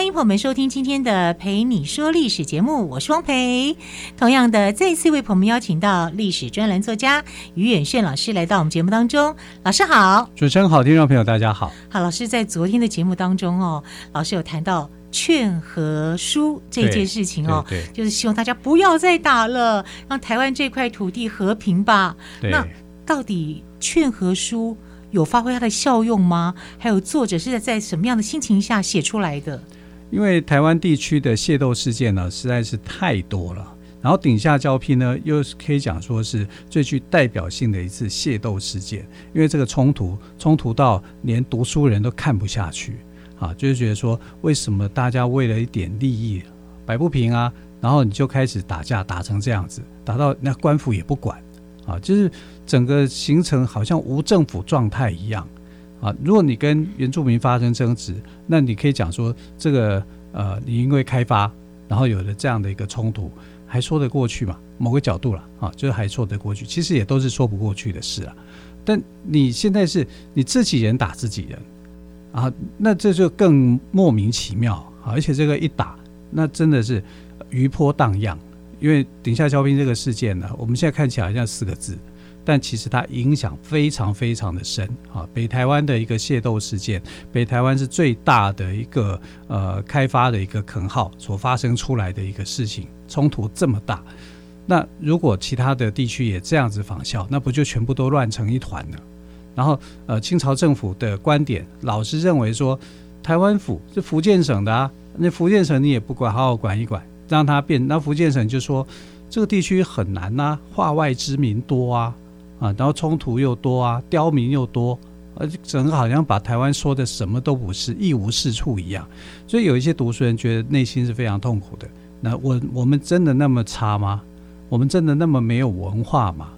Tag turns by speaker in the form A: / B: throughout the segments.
A: 欢迎朋友们收听今天的《陪你说历史》节目，我是汪培。同样的，再次为朋友们邀请到历史专栏作家于远炫老师来到我们节目当中。老师好，
B: 主持人好，听众朋友大家好。
A: 好，老师在昨天的节目当中哦，老师有谈到劝和书这件事情哦，就是希望大家不要再打了，让台湾这块土地和平吧。那到底劝和书有发挥它的效用吗？还有作者是在在什么样的心情下写出来的？
B: 因为台湾地区的械斗事件呢，实在是太多了。然后顶下交批呢，又是可以讲说是最具代表性的一次械斗事件。因为这个冲突，冲突到连读书人都看不下去啊，就是觉得说，为什么大家为了一点利益摆不平啊？然后你就开始打架，打成这样子，打到那官府也不管啊，就是整个形成好像无政府状态一样。啊，如果你跟原住民发生争执，那你可以讲说这个呃，你因为开发，然后有了这样的一个冲突，还说得过去嘛？某个角度了啊，就是还说得过去。其实也都是说不过去的事啊。但你现在是你自己人打自己人啊，那这就更莫名其妙啊！而且这个一打，那真的是余波荡漾。因为顶下交兵这个事件呢，我们现在看起来好像四个字。但其实它影响非常非常的深啊！北台湾的一个械斗事件，北台湾是最大的一个呃开发的一个垦号所发生出来的一个事情，冲突这么大，那如果其他的地区也这样子仿效，那不就全部都乱成一团了？然后呃，清朝政府的观点老是认为说，台湾府是福建省的啊，那福建省你也不管，好好管一管，让它变，那福建省就说这个地区很难呐、啊，化外之民多啊。啊，然后冲突又多啊，刁民又多，而且整个好像把台湾说的什么都不是，一无是处一样。所以有一些读书人觉得内心是非常痛苦的。那我我们真的那么差吗？我们真的那么没有文化吗？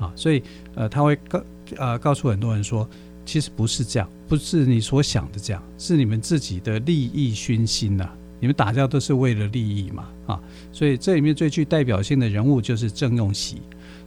B: 啊，所以呃，他会告呃告诉很多人说，其实不是这样，不是你所想的这样，是你们自己的利益熏心呐、你们打架都是为了利益嘛？啊，所以这里面最具代表性的人物就是郑用锡。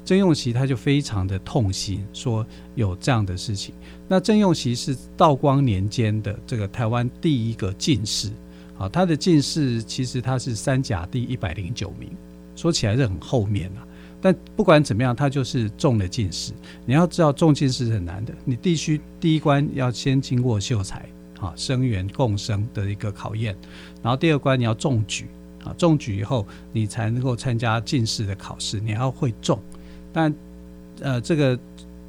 B: 曾用锡他就非常的痛心，说有这样的事情。那曾用锡是道光年间的这个台湾第一个进士，啊，他的进士其实他是三甲第一百零九名，说起来是很后面啊。但不管怎么样，他就是中了进士。你要知道中进士是很难的，你必须第一关要先经过秀才啊，生源共生的一个考验，然后第二关你要中举啊，中举以后你才能够参加进士的考试，你要会中。但，呃，这个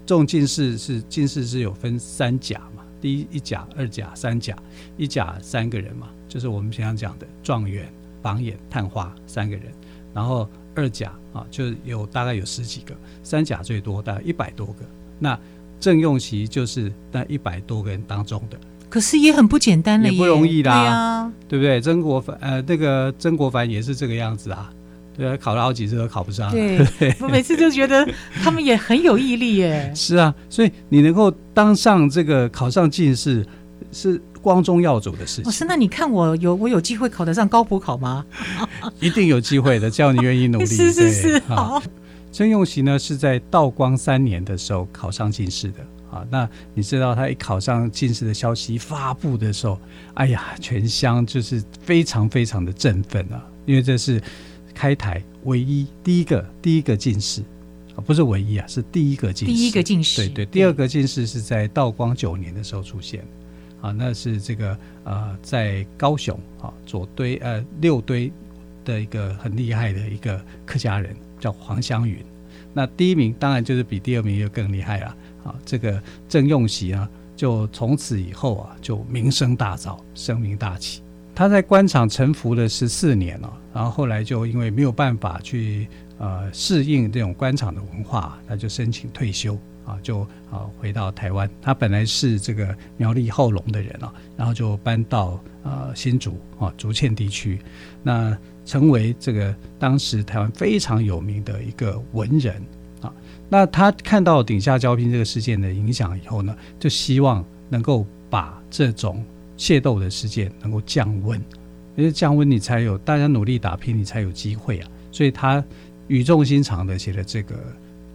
B: 中进士是进士是有分三甲嘛，第一一甲、二甲、三甲，一甲三个人嘛，就是我们平常讲的状元、榜眼、探花三个人，然后二甲啊，就有大概有十几个，三甲最多大概一百多个。那郑用锡就是那一百多个人当中的，
A: 可是也很不简单了，
B: 也不容易啦，对
A: 啊，
B: 对不对？曾国藩呃，那个曾国藩也是这个样子啊。对啊，考了好几次都考不上。对，对
A: 我每次就觉得他们也很有毅力耶。
B: 是啊，所以你能够当上这个考上进士，是光宗耀祖的事情。
A: 老师，那你看我有我有机会考得上高普考吗？
B: 一定有机会的，只要你愿意努力。
A: 是是是，好。
B: 曾用锡呢是在道光三年的时候考上进士的啊。那你知道他一考上进士的消息发布的时候，哎呀，全乡就是非常非常的振奋啊，因为这是。开台唯一第一个第一个进士啊，不是唯一啊，是第一个进士。
A: 第一个进士，
B: 对对，第二个进士是在道光九年的时候出现，啊，那是这个呃，在高雄啊左堆呃六堆的一个很厉害的一个客家人叫黄湘云。那第一名当然就是比第二名又更厉害了啊，这个郑用锡啊，就从此以后啊就名声大噪，声名大起。他在官场沉浮了十四年了，然后后来就因为没有办法去呃适应这种官场的文化，他就申请退休啊，就啊回到台湾。他本来是这个苗栗后龙的人啊，然后就搬到呃新竹啊竹堑地区，那成为这个当时台湾非常有名的一个文人啊。那他看到顶下交兵这个事件的影响以后呢，就希望能够把这种械斗的事件能够降温，因为降温你才有大家努力打拼，你才有机会啊。所以他语重心长的写了这个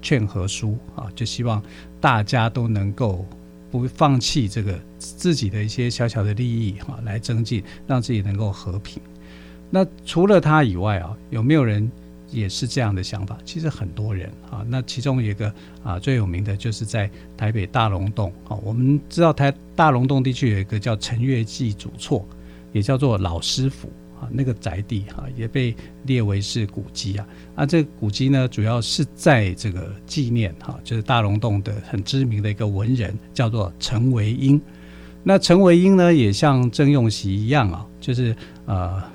B: 劝和书啊，就希望大家都能够不放弃这个自己的一些小小的利益哈，来增进，让自己能够和平。那除了他以外啊，有没有人？也是这样的想法，其实很多人啊，那其中有一个啊最有名的就是在台北大龙洞啊，我们知道台大龙洞地区有一个叫陈月记祖厝，也叫做老师府啊，那个宅地啊也被列为是古迹啊。啊，这个古迹呢，主要是在这个纪念哈，就是大龙洞的很知名的一个文人，叫做陈维英。那陈维英呢，也像郑用锡一样啊，就是呃。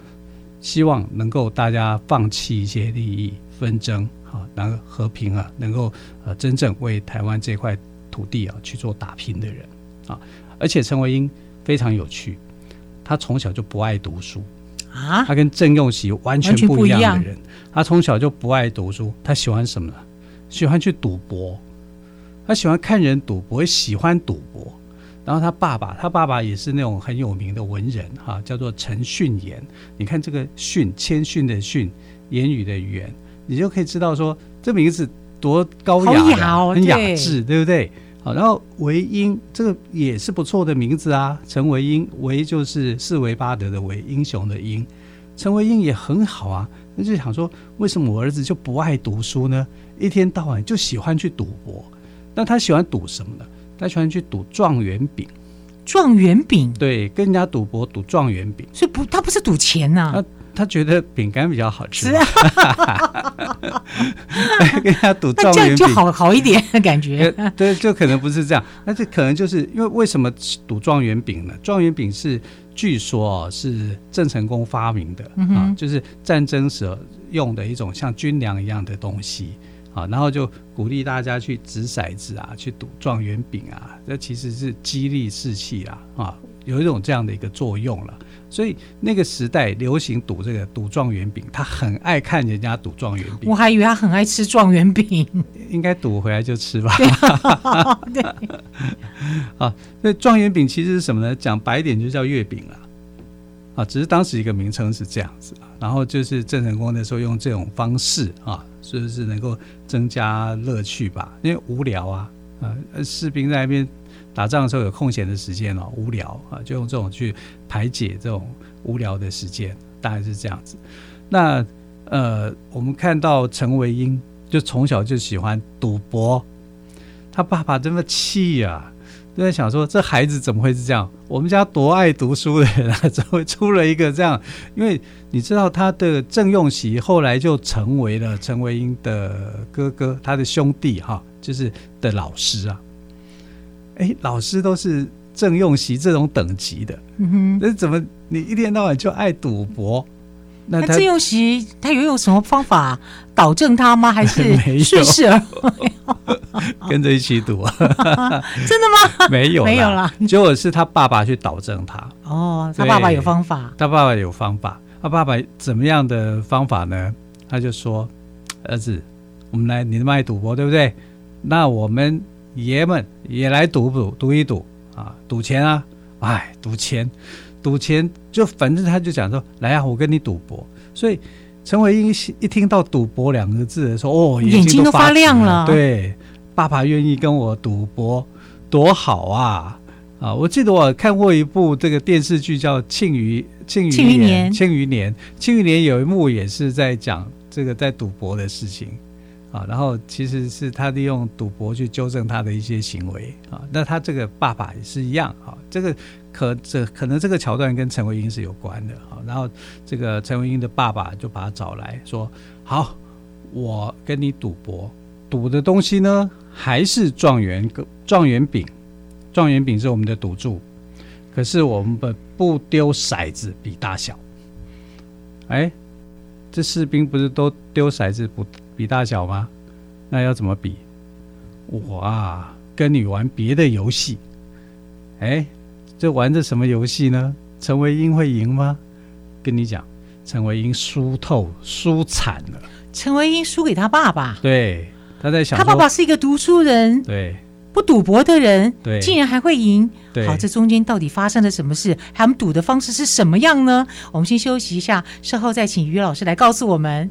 B: 希望能够大家放弃一些利益纷争，啊，能和平啊，能够呃真正为台湾这块土地啊去做打拼的人啊。而且陈维英非常有趣，他从小就不爱读书啊，他跟郑用锡完全不一样的人，他从小就不爱读书，他喜欢什么呢？喜欢去赌博，他喜欢看人赌博，也喜欢赌博。然后他爸爸，他爸爸也是那种很有名的文人哈，叫做陈训言。你看这个训，谦逊的训，言语的言，你就可以知道说这名字多高雅，雅哦、很雅致，对，对不对？好，然后维英这个也是不错的名字啊，陈维英，维就是四维八德的维，英雄的英，陈维英也很好啊。那就想说，为什么我儿子就不爱读书呢？一天到晚就喜欢去赌博，那他喜欢赌什么呢？他喜欢去赌状元饼，
A: 状元饼，
B: 对，跟人家赌博赌状元饼，
A: 所以不，他不是赌钱呐、啊，
B: 他他觉得饼干比较好吃，是啊，跟人家赌状元饼。
A: 就好好一点的感觉，
B: 对，就可能不是这样，那这可能就是因为为什么赌状元饼呢？状元饼是据说是郑成功发明的、嗯、啊，就是战争时候用的一种像军粮一样的东西。啊，然后就鼓励大家去掷骰子啊，去赌状元饼啊，这其实是激励士气啊，啊，有一种这样的一个作用了。所以那个时代流行赌这个赌状元饼，他很爱看人家赌状元饼。
A: 我还以为他很爱吃状元饼，
B: 应该赌回来就吃吧。对，啊，那状元饼其实是什么呢？讲白一点就叫月饼了。啊，啊只是当时一个名称是这样子，然后就是郑成功那时候用这种方式啊，是不是能够增加乐趣吧？因为无聊啊，啊，士兵在那边打仗的时候有空闲的时间哦，无聊啊，就用这种去排解这种无聊的时间，大概是这样子。那呃，我们看到陈维英就从小就喜欢赌博，他爸爸这么气呀。就在想说，这孩子怎么会是这样？我们家多爱读书的人啊，怎么会出了一个这样？因为你知道，他的郑用锡后来就成为了陈维英的哥哥，他的兄弟哈，就是的老师啊。哎，老师都是郑用锡这种等级的，嗯哼，那怎么你一天到晚就爱赌博？
A: 那郑用锡他有用什么方法导正他吗？还是 顺势而为？
B: 跟着一起赌？
A: 真的吗？
B: 没有，
A: 没有啦。
B: 结果是他爸爸去导正他。
A: 哦，他爸爸有方法。
B: 他爸爸有方法。他爸爸怎么样的方法呢？他就说：“儿子，我们来，你那么爱赌博，对不对？那我们爷们也来赌赌，赌一赌啊，赌钱啊！哎，赌钱。”赌钱就反正他就讲说，来啊，我跟你赌博。所以陈伟英一听到赌博两个字的时候，哦，眼睛，
A: 都发亮了。
B: 对，爸爸愿意跟我赌博，多好啊！啊，我记得我看过一部这个电视剧叫《庆余庆余年》，庆余年，庆余年有一幕也是在讲这个在赌博的事情。啊，然后其实是他利用赌博去纠正他的一些行为啊。那他这个爸爸也是一样啊，这个可这可能这个桥段跟陈维英是有关的啊。然后这个陈维英的爸爸就把他找来说：“好，我跟你赌博，赌的东西呢还是状元状元饼，状元饼是我们的赌注，可是我们不不丢骰子比大小。哎，这士兵不是都丢骰子不？”比大小吗？那要怎么比？我啊，跟你玩别的游戏。哎，这玩着什么游戏呢？陈维英会赢吗？跟你讲，陈维英输透、输惨了。
A: 陈维英输给他爸爸。
B: 对，他在想，
A: 他爸爸是一个读书人，
B: 对，
A: 不赌博的人，
B: 对，
A: 竟然还会
B: 赢。
A: 好，这中间到底发生了什么事？他们赌的方式是什么样呢？我们先休息一下，稍后再请于老师来告诉我
C: 们。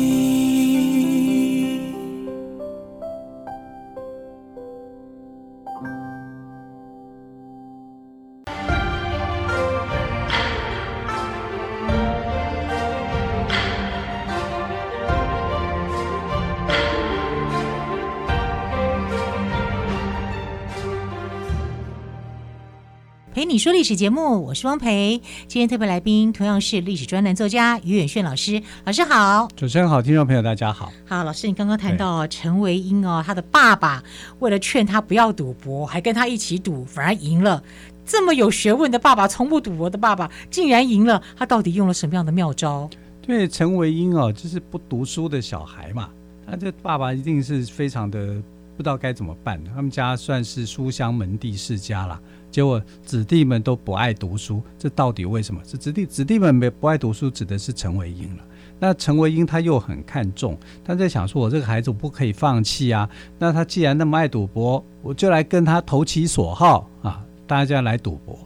A: 你说历史节目，我是汪培。今天特别来宾同样是历史专栏作家于远炫老师，老师好。
B: 主持人好，听众朋友大家好。
A: 好，老师，你刚刚谈到陈维英哦，他的爸爸为了劝他不要赌博，还跟他一起赌，反而赢了。这么有学问的爸爸，从不赌博的爸爸，竟然赢了，他到底用了什么样的妙招？
B: 对，陈维英哦，就是不读书的小孩嘛，他这爸爸一定是非常的不知道该怎么办。他们家算是书香门第世家啦。结果子弟们都不爱读书，这到底为什么？这子弟子弟们没不爱读书，指的是陈维英了。那陈维英他又很看重，他在想说，我这个孩子不可以放弃啊。那他既然那么爱赌博，我就来跟他投其所好啊，大家来赌博。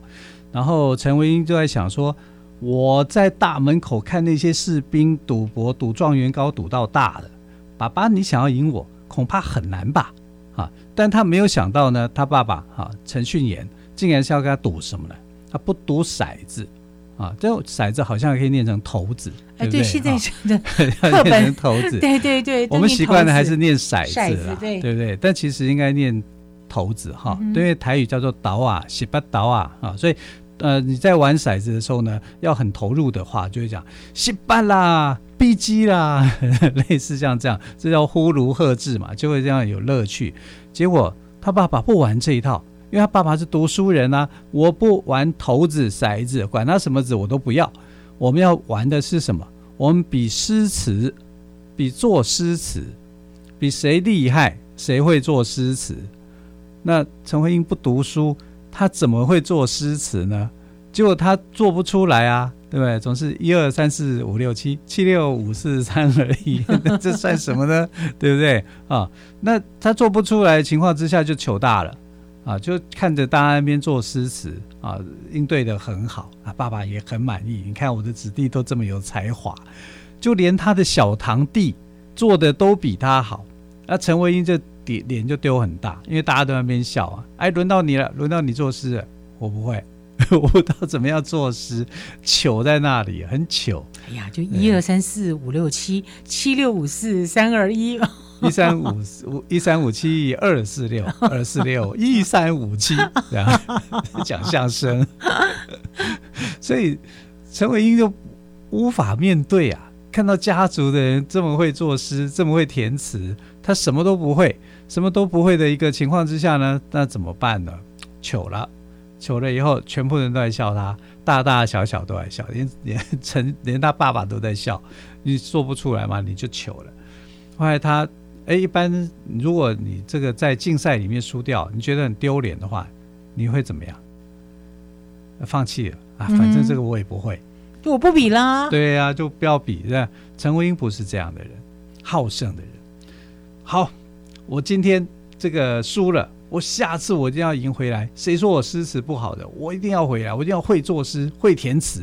B: 然后陈维英就在想说，我在大门口看那些士兵赌博，赌状元高赌到大的，爸爸你想要赢我，恐怕很难吧？啊，但他没有想到呢，他爸爸啊陈训言。竟然是要跟他赌什么呢？他不赌骰子啊，这骰子好像可以念成骰子，对不对？
A: 对，现在的
B: 课本骰子，
A: 对对对，
B: 我们习惯的还是念骰子啦，
A: 对
B: 不对？但其实应该念骰子哈，因为台语叫做倒啊，洗八倒啊啊，所以呃你在玩骰子的时候呢，要很投入的话，就会讲洗八啦、逼机啦，类似像这样，这叫呼噜喝唑嘛，就会这样有乐趣。结果他爸爸不玩这一套。因为他爸爸是读书人啊，我不玩骰子、骰子，管他什么子我都不要。我们要玩的是什么？我们比诗词，比作诗词，比谁厉害，谁会作诗词。那陈慧英不读书，他怎么会作诗词呢？结果他做不出来啊，对不对？总是一二三四五六七，七六五四三二一，这算什么呢？对不对啊？那他做不出来情况之下，就糗大了。啊，就看着大家那边做诗词啊，应对的很好啊，爸爸也很满意。你看我的子弟都这么有才华，就连他的小堂弟做的都比他好。那陈维英这脸脸就丢很大，因为大家都在那边笑啊。哎，轮到你了，轮到你作诗了，我不会，我不知道怎么样作诗，糗在那里，很糗。
A: 哎呀，就一二三四五六七，七六五四三二一。
B: 一三五五一三五七二四六二四六一三五七，这样 讲相声，所以陈伟英就无法面对啊！看到家族的人这么会作诗，这么会填词，他什么都不会，什么都不会的一个情况之下呢，那怎么办呢？糗了，糗了以后，全部人都在笑他，大大小小都在笑，连连陈连他爸爸都在笑，你说不出来嘛，你就糗了。后来他。哎，一般如果你这个在竞赛里面输掉，你觉得很丢脸的话，你会怎么样？放弃了啊，反正这个我也不会，
A: 就、嗯、我不比啦。
B: 对呀、啊，就不要比。这样，陈文英不是这样的人，好胜的人。好，我今天这个输了，我下次我一定要赢回来。谁说我诗词不好的，我一定要回来，我一定要会作诗，会填词。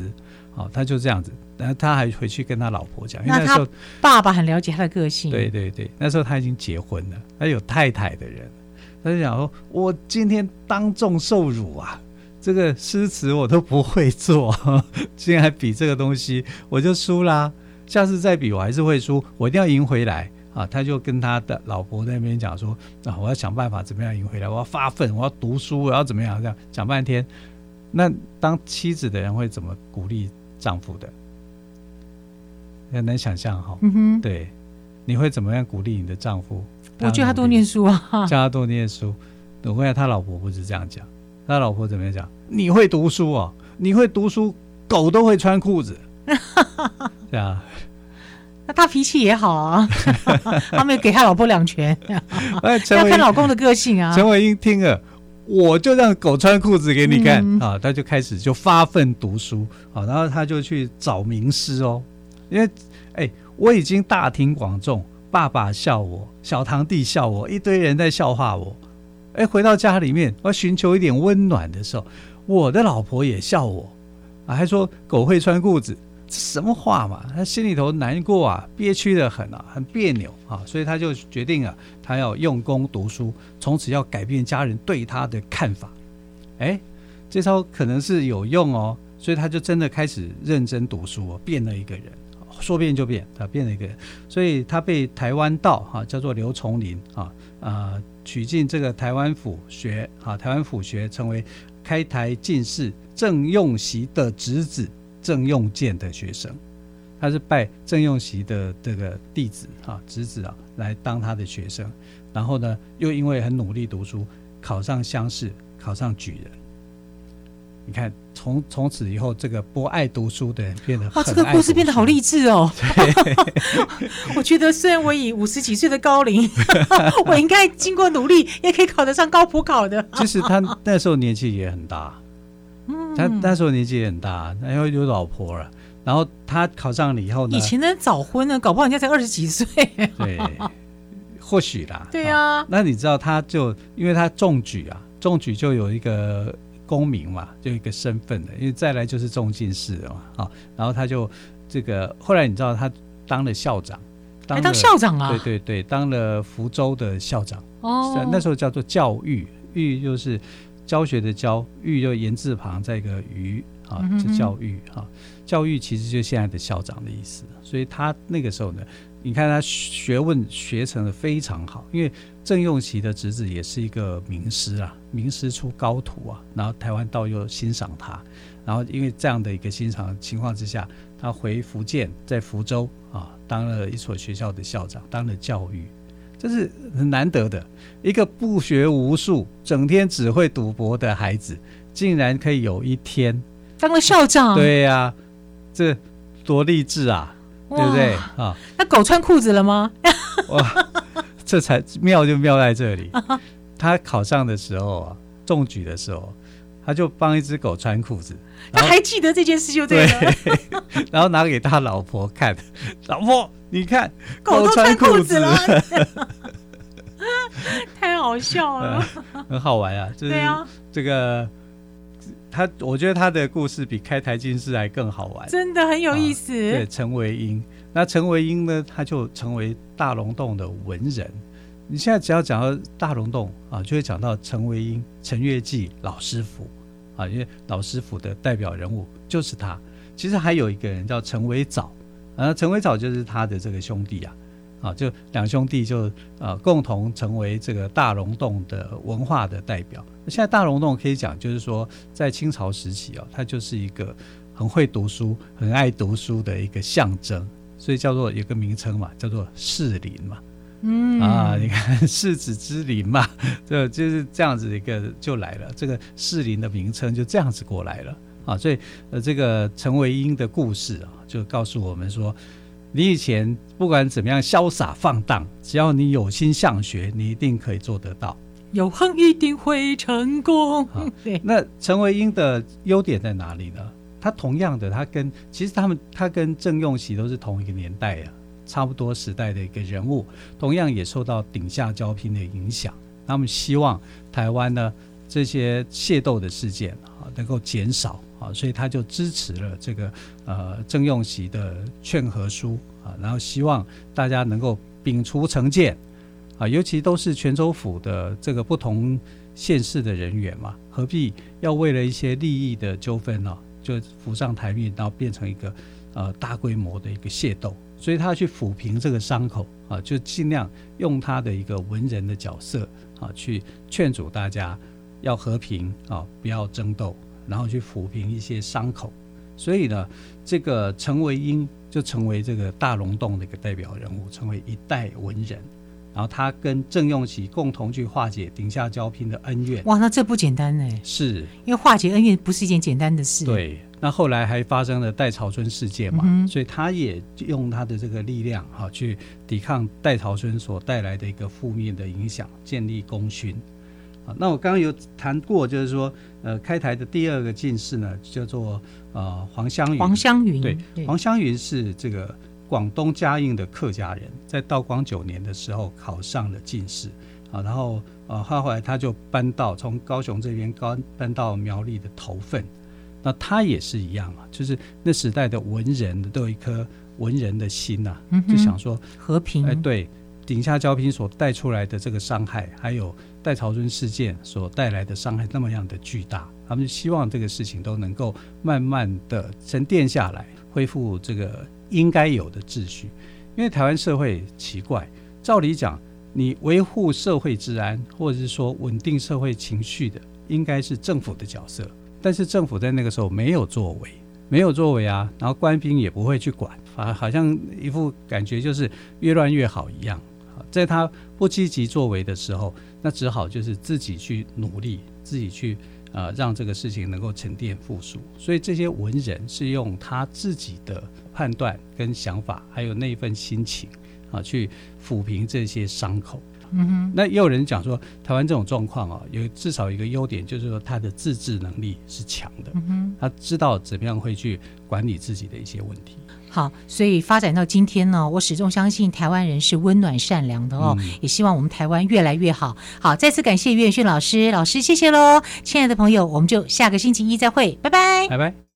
B: 好，他就这样子。然后他还回去跟他老婆讲，因为那时候
A: 爸爸很了解他的个性。
B: 对对对，那时候他已经结婚了，他有太太的人，他就讲说：“我今天当众受辱啊，这个诗词我都不会做，竟然还比这个东西，我就输啦。下次再比我还是会输，我一定要赢回来啊！”他就跟他的老婆在那边讲说：“啊，我要想办法怎么样赢回来，我要发奋，我要读书，我要怎么样？这样讲半天，那当妻子的人会怎么鼓励丈夫的？”很难想象哈，嗯哼，对，你会怎么样鼓励你的丈夫？
A: 我觉得他多念书啊，
B: 叫他多念书。等会他老婆不是这样讲，他老婆怎么样讲？你会读书哦，你会读书，狗都会穿裤子。对啊，
A: 那他脾气也好啊，他没有给他老婆两拳。要看老公的个性啊。
B: 陈伟英听了，我就让狗穿裤子给你看、嗯、啊，他就开始就发奋读书。啊，然后他就去找名师哦，因为哎，我已经大庭广众。爸爸笑我，小堂弟笑我，一堆人在笑话我。哎，回到家里面，我寻求一点温暖的时候，我的老婆也笑我，啊，还说狗会穿裤子，这什么话嘛？他心里头难过啊，憋屈的很啊，很别扭啊，所以他就决定啊，他要用功读书，从此要改变家人对他的看法。哎，这招可能是有用哦，所以他就真的开始认真读书哦，变了一个人。说变就变，他变了一个，所以他被台湾道哈叫做刘崇林啊啊取进这个台湾府学啊，台湾府学成为开台进士郑用锡的侄子郑用建的学生，他是拜郑用锡的这个弟子啊侄子啊来当他的学生，然后呢又因为很努力读书，考上乡试，考上举人。你看，从从此以后，这个不爱读书的人变得哇，
A: 这个故事变得好励志哦。我觉得，虽然我以五十几岁的高龄，我应该经过努力也可以考得上高普考的。
B: 其实他那时候年纪也很大，嗯，他那时候年纪也很大，然后有老婆了。然后他考上了以后呢，
A: 以前的人早婚呢，搞不好人家才二十几岁。
B: 对，或许啦。
A: 对呀、
B: 啊。那你知道，他就因为他中举啊，中举就有一个。功名嘛，就一个身份的，因为再来就是中进士了嘛，啊，然后他就这个后来你知道他当了校长，
A: 当，当校长啊，
B: 对对对，当了福州的校长哦，那时候叫做教育，育就是教学的教，育就言字旁再一个育啊，是教育哈，教育其实就是现在的校长的意思，所以他那个时候呢，你看他学问学成的非常好，因为。郑用锡的侄子也是一个名师啊，名师出高徒啊。然后台湾道又欣赏他，然后因为这样的一个欣赏情况之下，他回福建，在福州啊当了一所学校的校长，当了教育，这是很难得的。一个不学无术、整天只会赌博的孩子，竟然可以有一天
A: 当了校长。
B: 对呀、啊，这多励志啊，对不对？啊？
A: 那狗穿裤子了吗？
B: 哇！这才妙就妙在这里，他考上的时候啊，中举的时候，他就帮一只狗穿裤子，
A: 他还记得这件事就对了，
B: 对，然后拿给他老婆看，老婆你看，
A: 狗都穿裤子了，太好笑了，
B: 嗯，很好玩啊，就是这个他，我觉得他的故事比开台进士还更好玩，
A: 真的很有意思。啊，
B: 对，陈维英。那陈维英呢？他就成为大龙洞的文人。你现在只要讲到大龙洞啊，就会讲到陈维英、陈月季老师傅啊，因为老师傅的代表人物就是他。其实还有一个人叫陈维藻，啊，陈维藻就是他的这个兄弟啊，啊，就两兄弟就呃共同成为这个大溶洞的文化的代表。现在大溶洞可以讲，就是说在清朝时期哦，它就是一个很会读书、很爱读书的一个象征。所以叫做有个名称嘛，叫做士林嘛，嗯啊，你看士子之林嘛，这就是这样子一个就来了，这个士林的名称就这样子过来了啊。所以呃，这个陈维英的故事啊，就告诉我们说，你以前不管怎么样潇洒放荡，只要你有心向学，你一定可以做得到。
A: 有恒一定会成功。
B: 啊、那陈维英的优点在哪里呢？他同样的，他跟其实他们他跟郑用锡都是同一个年代啊，差不多时代的一个人物，同样也受到顶下交聘的影响。他们希望台湾呢这些械斗的事件啊能够减少啊，所以他就支持了这个呃郑用锡的劝和书啊，然后希望大家能够摒除成见啊，尤其都是泉州府的这个不同县市的人员嘛，何必要为了一些利益的纠纷呢？就浮上台面，然后变成一个呃大规模的一个械斗，所以他去抚平这个伤口啊，就尽量用他的一个文人的角色啊，去劝阻大家要和平啊，不要争斗，然后去抚平一些伤口。所以呢，这个陈维英就成为这个大龙洞的一个代表人物，成为一代文人。然后他跟郑用锡共同去化解顶下交聘的恩怨。
A: 哇，那这不简单呢。
B: 是，
A: 因为化解恩怨不是一件简单的事。
B: 对，那后来还发生了戴潮春事件嘛，嗯、所以他也用他的这个力量哈，去抵抗戴潮春所带来的一个负面的影响，建立功勋。啊，那我刚刚有谈过，就是说，呃，开台的第二个进士呢，叫做呃黄湘云。
A: 黄湘
B: 云，对，黄湘云是这个广东嘉应的客家人，在道光九年的时候考上了进士，啊，然后呃，后来他就搬到从高雄这边搬搬到苗栗的头份，那他也是一样啊，就是那时代的文人都有一颗文人的心呐、啊，就想说
A: 和平，
B: 哎，对。顶下交兵所带出来的这个伤害，还有戴潮春事件所带来的伤害，那么样的巨大，他们希望这个事情都能够慢慢的沉淀下来，恢复这个应该有的秩序。因为台湾社会奇怪，照理讲，你维护社会治安，或者是说稳定社会情绪的，应该是政府的角色，但是政府在那个时候没有作为，没有作为啊，然后官兵也不会去管，啊，好像一副感觉就是越乱越好一样。在他不积极作为的时候，那只好就是自己去努力，自己去呃让这个事情能够沉淀复苏。所以这些文人是用他自己的判断跟想法，还有那一份心情啊，去抚平这些伤口。嗯哼。那也有人讲说，台湾这种状况啊，有至少一个优点，就是说他的自治能力是强的。嗯哼。他知道怎么样会去管理自己的一些问题。
A: 好，所以发展到今天呢，我始终相信台湾人是温暖善良的哦，嗯、也希望我们台湾越来越好。好，再次感谢岳远逊老师，老师谢谢喽，亲爱的朋友，我们就下个星期一再会，拜拜，
B: 拜拜。